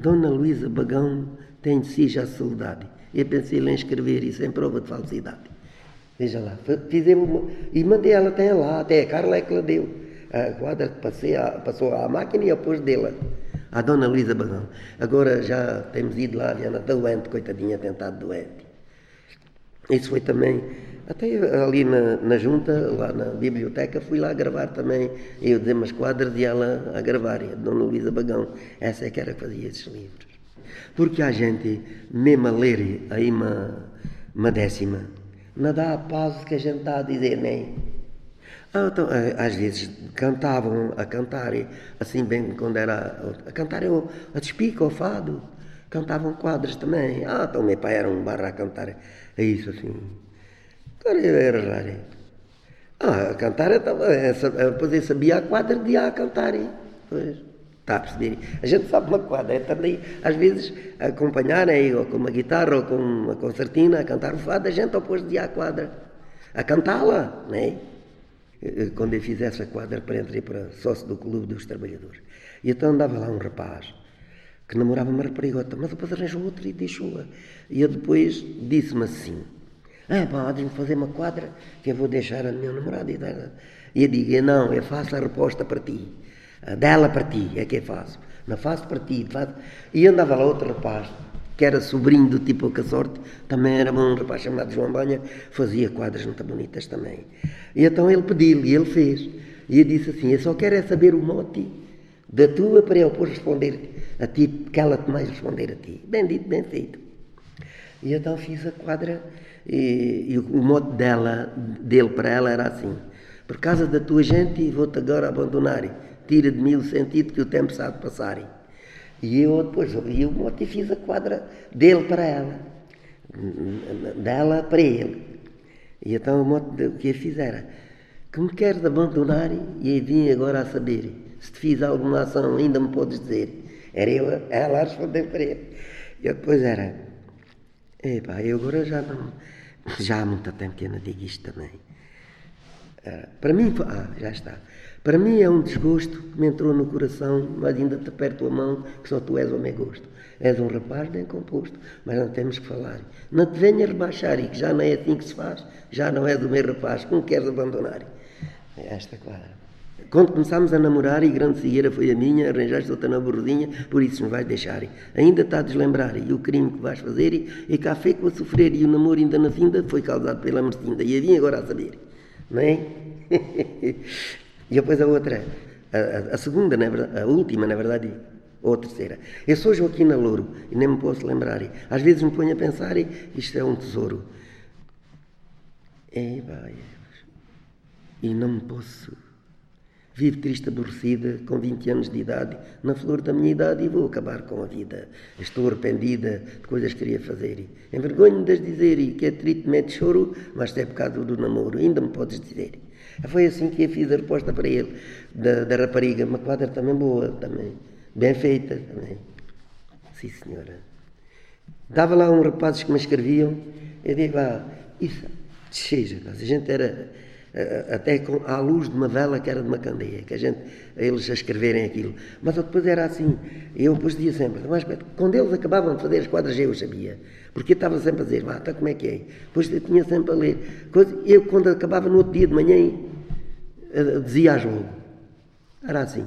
Dona Luísa Bagão tem de si já saudade. Eu pensei em escrever isso em prova de falsidade. Veja lá, fizemos, e mandei ela até lá, até a Carla é que ela deu. A quadra passei, a, passou à máquina e pus dela, a Dona Luísa Bagão. Agora já temos ido lá, a Ana doente, coitadinha, tentado doente. Isso foi também até ali na, na junta, lá na biblioteca, fui lá gravar também, eu dizer umas quadras e ela a gravar, a Dona Luísa Bagão. Essa é que era que fazia esses livros. Porque há gente, mesmo a ler aí uma, uma décima, não dá a paz que a gente está a dizer, nem. Ah, então, às vezes cantavam a cantar, assim bem quando era a cantar eu, a despica, o fado, cantavam quadros também. Ah, então meu pai era um barra a cantar, é isso assim. Agora era raro. Ah, a cantar estava. Depois eu sabia a quadra de a cantar. Pois, está a perceber? A gente sabe uma quadra, é também, às vezes, acompanhar, né, ou com uma guitarra ou com uma concertina, a cantar o fado, a gente depois de a quadra. A cantá-la, né? Quando eu fiz essa quadra para entrar para sócio do Clube dos Trabalhadores. E então andava lá um rapaz que namorava uma raparigota, mas depois arranjou outra e deixou-a. E eu depois disse-me assim. Ah, podes-me fazer uma quadra que eu vou deixar a minha namorada. E eu digo, não, eu faço a resposta para ti. Dela para ti é que eu faço. Não faço para ti. Faço. E andava lá outro rapaz, que era sobrinho do tipo que a sorte, também era um rapaz chamado João Banha, fazia quadras muito bonitas também. E então ele pediu-lhe e ele fez. E eu disse assim, eu só quero é saber o mote da tua para eu depois responder a ti, que ela te mais responder a ti. Bem dito, bem feito. E então fiz a quadra e, e, o modo dela, dele para ela era assim: Por causa da tua gente, vou-te agora abandonar. Tira de mim o sentido que o tempo sabe passar. E eu depois ouvi o modo e fiz a quadra dele para ela, dela para ele. E então o modo que eu fiz era: Que me queres abandonar e vim agora a saber. Se te fiz alguma ação, ainda me podes dizer. Era eu, ela a responder para ele. E depois era. Epá, eu agora já não. Já há muito tempo que eu não digo isto também. Uh, para mim, ah, já está. Para mim é um desgosto que me entrou no coração, mas ainda te aperto a mão, que só tu és o meu gosto. És um rapaz bem composto, mas não temos que falar. Não te venhas rebaixar e que já não é assim que se faz, já não és o meu rapaz, como queres abandonar? É esta quadra. Quando começámos a namorar, e grande cigueira foi a minha, arranjaste outra na borrodinha, por isso me vais deixar. Ainda está a deslembrar, e o crime que vais fazer, e cá fei que vou sofrer, e o namoro ainda na finda foi causado pela mercinda, e a vim agora a saber. Não é? e depois a outra, a, a, a segunda, na verdade, a última, na verdade, ou a terceira. Eu sou Joaquina Louro, e nem me posso lembrar. Às vezes me ponho a pensar, isto é um tesouro. É, vai. E não me posso Vivo triste, aborrecida, com 20 anos de idade, na flor da minha idade, e vou acabar com a vida. Estou arrependida de coisas que queria fazer. Envergonho-me de dizer, e que é triste, mete choro, mas é por causa do namoro, ainda me podes dizer. Foi assim que eu fiz a resposta para ele, da, da rapariga, uma quadra também boa, também, bem feita também. Sim, senhora. Dava lá uns rapazes que me escreviam, eu digo, ah, isso, seja, a gente era até com, à luz de uma vela que era de uma candeia, que a gente, eles a escreverem aquilo. Mas depois era assim, eu depois dizia sempre, mas quando eles acabavam de fazer as quadras eu sabia, porque eu estava sempre a dizer, vá, está como é que é? Depois eu tinha sempre a ler. Eu quando acabava no outro dia de manhã, eh, dizia a jogo. Era assim.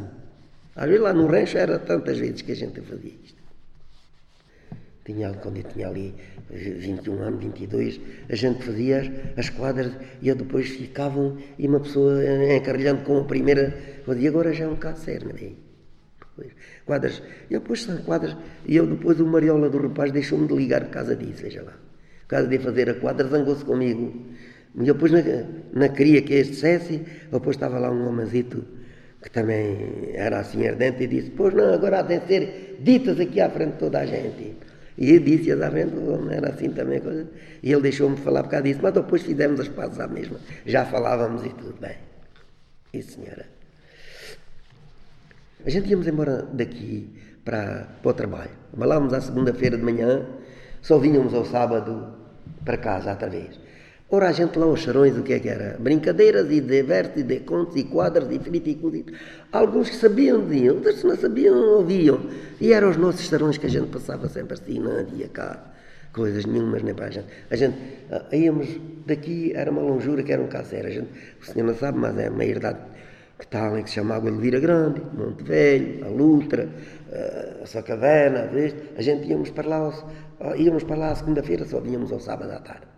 Às vezes lá no rancho era tantas vezes que a gente fazia isto. Tinha, quando eu tinha ali 21 anos, 22, a gente fazia as, as quadras e eu depois ficavam e uma pessoa encarrilhando com a primeira, e agora já é um bocado sério, não é? Quadras, e depois são quadras, e eu depois o Mariola do rapaz deixou-me de ligar por causa disso, veja lá. Por causa de fazer a quadra, zangou-se comigo. E depois não, não queria que este dissesse, depois estava lá um homenzito que também era assim ardente e disse, pois não, agora há de ser ditas aqui à frente de toda a gente. E eu disse-as à frente, não era assim também. Coisa. E ele deixou-me falar por causa disso, mas depois fizemos as pazes à mesma. Já falávamos e tudo bem. E senhora. A gente íamos embora daqui para, para o trabalho. Balávamos à segunda-feira de manhã, só vinhamos ao sábado para casa outra vez. Ora, a gente lá, os charões, o que é que era? Brincadeiras e de versos e de contos e quadros e frito e. Alguns que sabiam diziam, outros que não sabiam ouviam. E eram os nossos charões que a gente passava sempre assim, não havia cá coisas nenhumas nem para a gente. A gente uh, íamos daqui, era uma longura que era um caseiro. A gente, o senhor não sabe, mas é uma herdade que está ali que se chamava Elvira Grande, Monte Velho, a Lutra, uh, a Sacavena, a gente íamos para lá, uh, íamos para lá segunda-feira, só vínhamos ao sábado à tarde.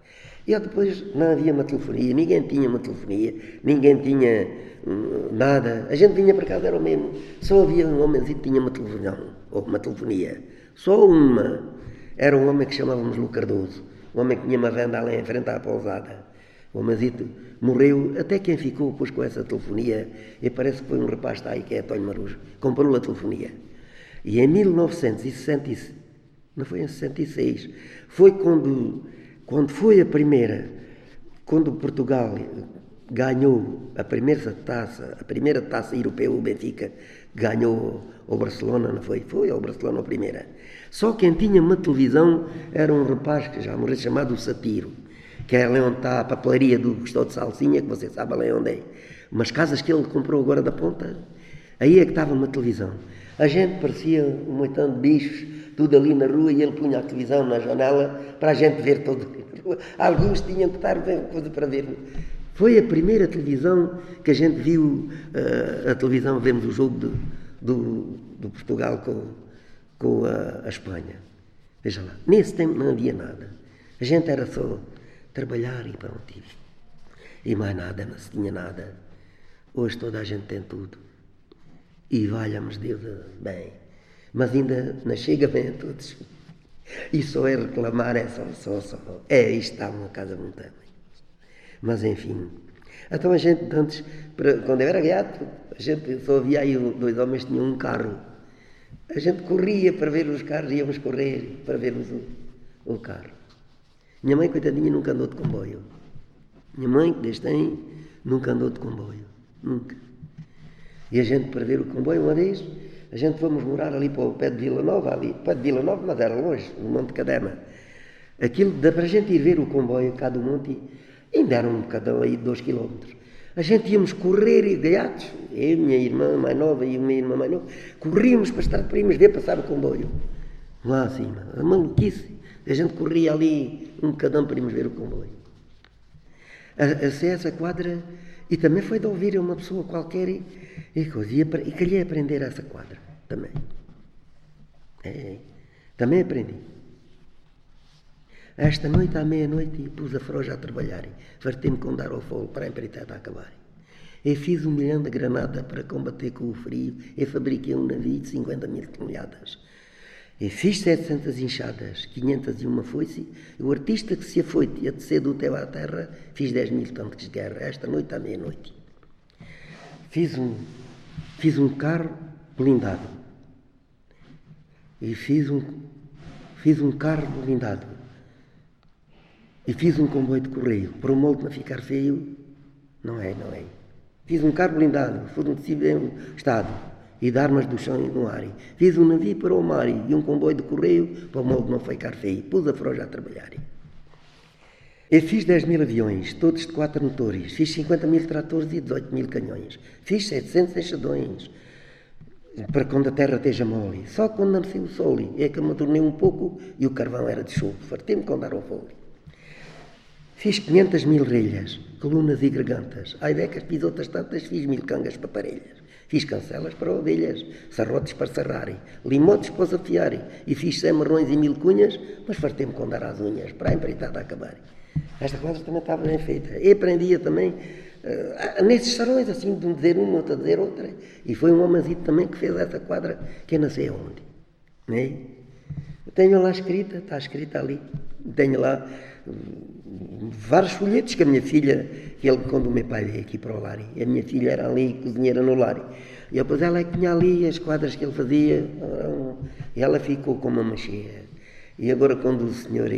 E depois não havia uma telefonia, ninguém tinha uma telefonia, ninguém tinha hum, nada. A gente vinha para casa, era o mesmo. Só havia um homem que tinha uma televisão, ou uma telefonia. Só uma. Era um homem que chamávamos Lu Cardoso. Um homem que tinha uma venda ali em frente à pousada. O homenzito morreu, até quem ficou depois com essa telefonia, e parece que foi um rapaz está aí, que é António Marujo, comprou a telefonia. E em 1966, não foi em 66, foi quando quando foi a primeira, quando Portugal ganhou a primeira taça, a primeira taça europeia, o Benfica ganhou o Barcelona, não foi? Foi ao Barcelona a primeira. Só quem tinha uma televisão era um rapaz que já morreu chamado Satiro, que é ali onde está a papelaria do Gustavo de Salsinha, que você sabe ali onde é. Umas casas que ele comprou agora da ponta, aí é que estava uma televisão. A gente parecia um moitão de bichos tudo ali na rua, e ele punha a televisão na janela para a gente ver todo. Alguns tinham que estar bem coisa para ver. Foi a primeira televisão que a gente viu, uh, a televisão, vemos o jogo do, do, do Portugal com, com a, a, Espanha. Veja lá, nesse tempo não havia nada. A gente era só trabalhar e pronto. E mais nada, não se tinha nada. Hoje toda a gente tem tudo. E valha-nos Deus bem mas ainda não chega bem a todos. E só é reclamar, é só, só, só. É, isto está uma casa muito. Mas enfim. Então a gente, antes, quando eu era gato, a gente só havia aí dois homens que tinham um carro. A gente corria para ver os carros, íamos correr para vermos o, o carro. Minha mãe, coitadinha, nunca andou de comboio. Minha mãe, que desde tem, nunca andou de comboio. Nunca. E a gente, para ver o comboio, uma vez, a gente fomos morar ali para o pé de Vila Nova, ali, pé de Vila Nova, mas era longe, no Monte Cadema. Aquilo, dá para a gente ir ver o comboio cá do monte, ainda era um bocadão aí de dois quilómetros. A gente íamos correr e gaiatos, eu, minha irmã mais nova e a minha irmã mais nova, corríamos para estar para irmos ver passar o comboio. Lá acima, a maluquice. A gente corria ali um bocadão para irmos ver o comboio. A, a, essa quadra, e também foi de ouvir uma pessoa qualquer e, e, e, e queria aprender essa quadra também. É, também aprendi. Esta noite, à meia-noite, pus a froja a trabalhar. Fartei-me com dar ao fogo para a empreitada a acabar. E fiz um milhão de granada para combater com o frio. E fabriquei um navio de 50 mil toneladas. E fiz 700 inchadas, 501 foice. E o artista que se afoite a descer do teu à terra, fiz 10 mil tanques de guerra. Esta noite, à meia-noite. Fiz um, fiz um carro blindado e fiz um, fiz um carro blindado. E fiz um comboio de correio. Para o molde não ficar feio, não é, não é. Fiz um carro blindado, fornecido em estado, e de armas do chão no ar. Fiz um navio para o mar e um comboio de correio para o molde não ficar feio. Pus a froja a trabalhar. Eu fiz 10 mil aviões, todos de quatro motores. Fiz 50 mil tratores e 18 mil canhões. Fiz 700 enxadões para quando a terra esteja mole. Só quando nasceu o sol é que me adornei um pouco e o carvão era de chuva. Fartei-me com dar ao fogo. Fiz 500 mil relhas, colunas e gargantas. Ai becas, fiz outras tantas, fiz mil cangas para parelhas. Fiz cancelas para ovelhas, sarrotes para serrarem, limotes para os afiarem, e fiz semarrões e mil cunhas, mas fartei-me com dar as unhas, para a empreitada acabar. Esta quadra também estava bem feita. E aprendia também nesses sarões, assim, de um dizer uma, outra dizer outra. E foi um homenzito também que fez essa quadra, que eu não sei aonde. Né? Tenho lá escrita, está escrita ali. Tenho lá vários folhetos que a minha filha, ele, quando o meu pai veio aqui para o lar, a minha filha era ali, cozinheira no lar, e depois ela é tinha ali as quadras que ele fazia, e ela ficou com uma machia. E agora quando o senhor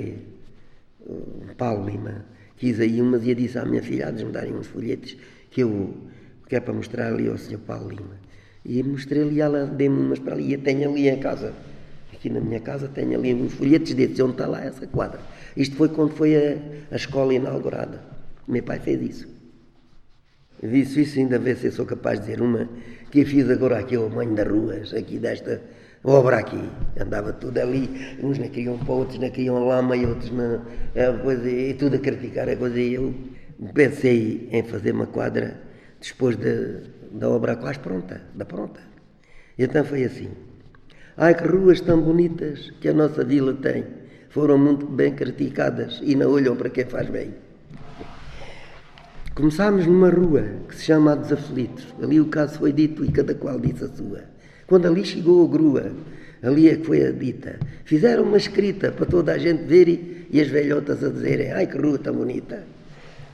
Paulo Lima quis aí umas e disse à minha filha, de me darem uns folhetos que eu que é para mostrar ali ao senhor Paulo Lima. E mostrei-lhe ela deu-me umas para ali, e tenho ali em casa aqui na minha casa tenho ali uns folhetos desses, onde está lá essa quadra. Isto foi quando foi a, a escola inaugurada. Meu pai fez isso. Disse isso ainda vê se eu sou capaz de dizer uma que eu fiz agora aqui ao manho das ruas, aqui desta obra aqui. Andava tudo ali, uns queriam para outros, queriam lama e outros não. Coisa, e tudo a criticar a coisa. E eu pensei em fazer uma quadra depois de, da obra quase pronta, da pronta. E então foi assim. Ai que ruas tão bonitas que a nossa vila tem. Foram muito bem criticadas e não olham para quem faz bem. Começámos numa rua que se chama a dos Aflitos. Ali o caso foi dito e cada qual disse a sua. Quando ali chegou a grua, ali é que foi a dita. Fizeram uma escrita para toda a gente ver e as velhotas a dizerem: Ai que rua tão bonita.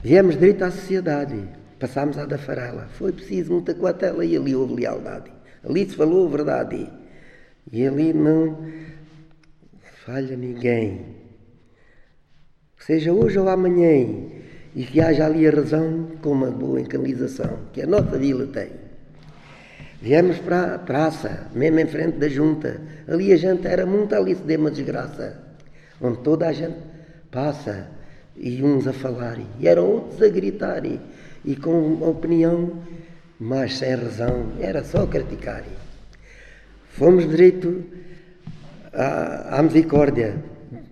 Viemos direito à sociedade. Passámos à da farela. Foi preciso muita coatela e ali houve lealdade. Ali se falou a verdade. E ali não falha ninguém. Seja hoje ou amanhã, e que haja ali a razão com uma boa encalização, que a nossa vila tem. Viemos para a praça, mesmo em frente da junta. Ali a gente era muito ali se dê uma desgraça. Onde toda a gente passa e uns a falarem, e eram outros a gritarem, e com uma opinião, mas sem razão, era só criticarem. Fomos direito à, à misericórdia,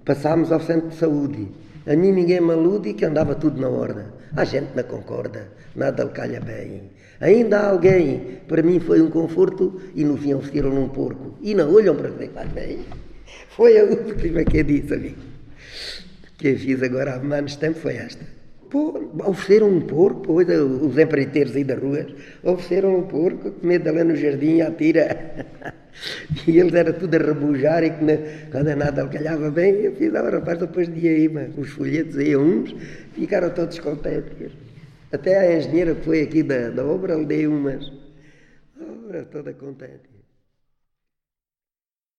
passámos ao centro de saúde. A mim ninguém me alude que andava tudo na ordem. A gente não concorda, nada lhe calha bem. Ainda há alguém, para mim foi um conforto, e no fim ofereceram um porco. E não olham para ver faz bem. Foi a última que eu disse, amigo. Que eu fiz agora há menos tempo foi esta. Pô, ofereceram um porco, pois os empreiteiros aí das ruas, ofereceram um porco, comer ali no jardim, atira. E eles era tudo a rebujar e que na, quando nada calhava bem, eu fiz, ah, rapaz, depois de aí, mas os folhetos aí uns, ficaram todos contentes. Até a engenheira que foi aqui da, da obra, lhe dei umas. A obra toda contente.